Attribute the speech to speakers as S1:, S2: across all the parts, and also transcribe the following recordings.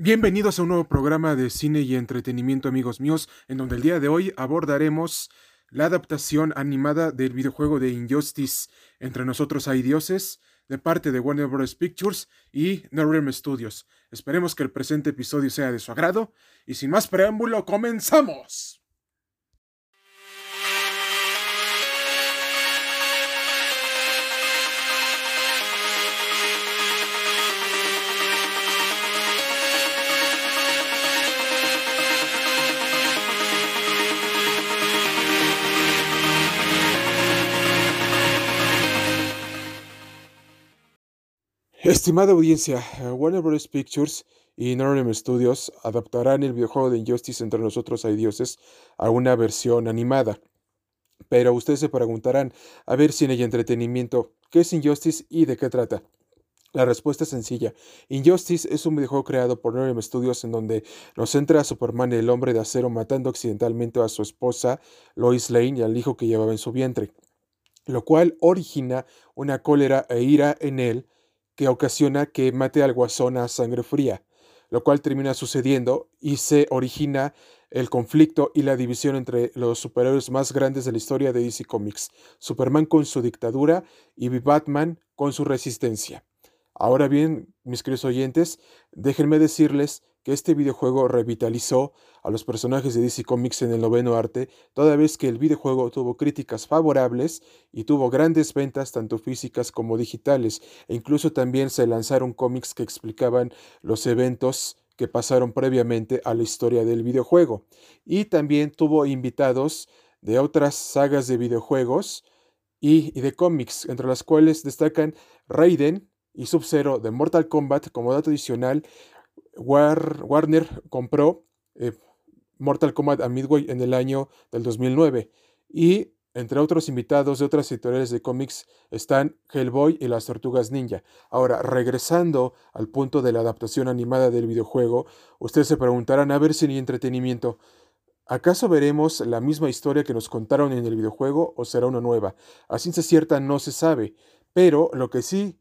S1: Bienvenidos a un nuevo programa de cine y entretenimiento, amigos míos, en donde el día de hoy abordaremos la adaptación animada del videojuego de Injustice Entre nosotros hay dioses, de parte de Warner Bros. Pictures y NetherRealm Studios. Esperemos que el presente episodio sea de su agrado, y sin más preámbulo, ¡comenzamos! Estimada audiencia, Warner Bros. Pictures y NetherRealm Studios adaptarán el videojuego de Injustice entre nosotros hay dioses a una versión animada. Pero ustedes se preguntarán, a ver si en el entretenimiento, ¿qué es Injustice y de qué trata? La respuesta es sencilla. Injustice es un videojuego creado por NetherRealm Studios en donde nos centra a Superman el hombre de acero matando accidentalmente a su esposa Lois Lane y al hijo que llevaba en su vientre, lo cual origina una cólera e ira en él que ocasiona que mate al guasón a sangre fría, lo cual termina sucediendo y se origina el conflicto y la división entre los superhéroes más grandes de la historia de DC Comics, Superman con su dictadura y Batman con su resistencia. Ahora bien, mis queridos oyentes, déjenme decirles que este videojuego revitalizó a los personajes de DC Comics en el noveno arte, toda vez que el videojuego tuvo críticas favorables y tuvo grandes ventas tanto físicas como digitales, e incluso también se lanzaron cómics que explicaban los eventos que pasaron previamente a la historia del videojuego. Y también tuvo invitados de otras sagas de videojuegos y, de cómics, entre las cuales destacan Raiden y Sub-Zero de Mortal Kombat como dato adicional, Warner compró eh, Mortal Kombat a Midway en el año del 2009 y entre otros invitados de otras editoriales de cómics están Hellboy y las Tortugas Ninja. Ahora, regresando al punto de la adaptación animada del videojuego, ustedes se preguntarán a ver si hay entretenimiento. ¿Acaso veremos la misma historia que nos contaron en el videojuego o será una nueva? A ciencia cierta no se sabe, pero lo que sí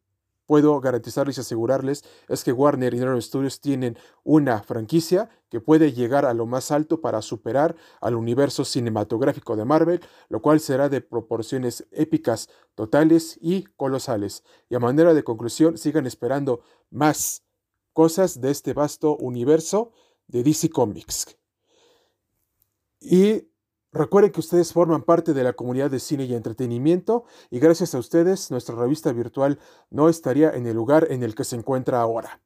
S1: puedo garantizarles y asegurarles es que Warner y NetherRealm Studios tienen una franquicia que puede llegar a lo más alto para superar al universo cinematográfico de Marvel, lo cual será de proporciones épicas, totales y colosales. Y a manera de conclusión, sigan esperando más cosas de este vasto universo de DC Comics. Y Recuerden que ustedes forman parte de la comunidad de cine y entretenimiento y gracias a ustedes nuestra revista virtual no estaría en el lugar en el que se encuentra ahora.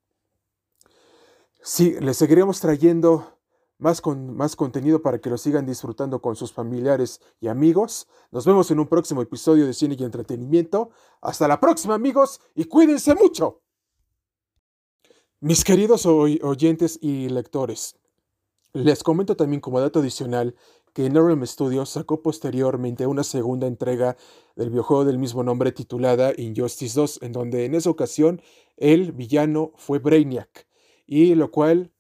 S1: Sí, les seguiremos trayendo más, con, más contenido para que lo sigan disfrutando con sus familiares y amigos. Nos vemos en un próximo episodio de cine y entretenimiento. Hasta la próxima amigos y cuídense mucho. Mis queridos oyentes y lectores, les comento también como dato adicional que NetherRealm Studios sacó posteriormente una segunda entrega del videojuego del mismo nombre titulada Injustice 2, en donde en esa ocasión el villano fue Brainiac, y lo cual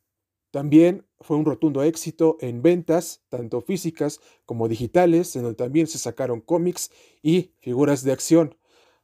S1: también fue un rotundo éxito en ventas, tanto físicas como digitales, en donde también se sacaron cómics y figuras de acción,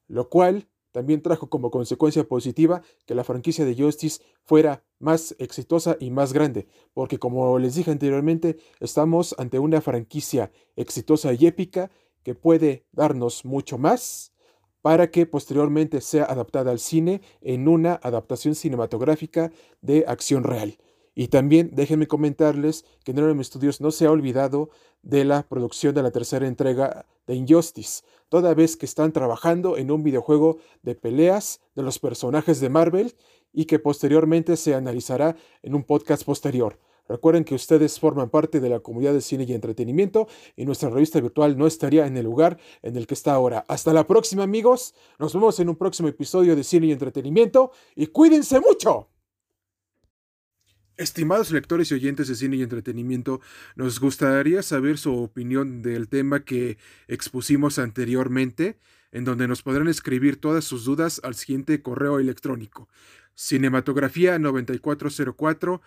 S1: lo cual también trajo como consecuencia positiva que la franquicia de Justice fuera más exitosa y más grande, porque como les dije anteriormente, estamos ante una franquicia exitosa y épica que puede darnos mucho más para que posteriormente sea adaptada al cine en una adaptación cinematográfica de acción real. Y también déjenme comentarles que NetherRealm Studios no se ha olvidado de la producción de la tercera entrega de Injustice, toda vez que están trabajando en un videojuego de peleas de los personajes de Marvel y que posteriormente se analizará en un podcast posterior. Recuerden que ustedes forman parte de la comunidad de cine y entretenimiento y nuestra revista virtual no estaría en el lugar en el que está ahora. Hasta la próxima amigos, nos vemos en un próximo episodio de cine y entretenimiento y cuídense mucho. Estimados lectores y oyentes de cine y entretenimiento, nos gustaría saber su opinión del tema que expusimos anteriormente, en donde nos podrán escribir todas sus dudas al siguiente correo electrónico cinematografía9404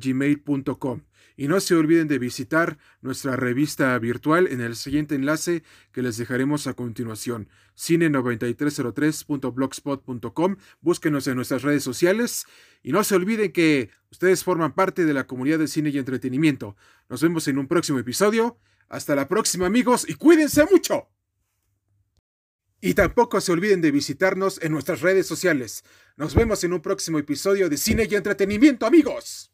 S1: gmail.com Y no se olviden de visitar nuestra revista virtual en el siguiente enlace que les dejaremos a continuación, cine9303.blogspot.com. Búsquenos en nuestras redes sociales y no se olviden que ustedes forman parte de la comunidad de cine y entretenimiento. Nos vemos en un próximo episodio. Hasta la próxima amigos y cuídense mucho. Y tampoco se olviden de visitarnos en nuestras redes sociales. Nos vemos en un próximo episodio de Cine y Entretenimiento, amigos.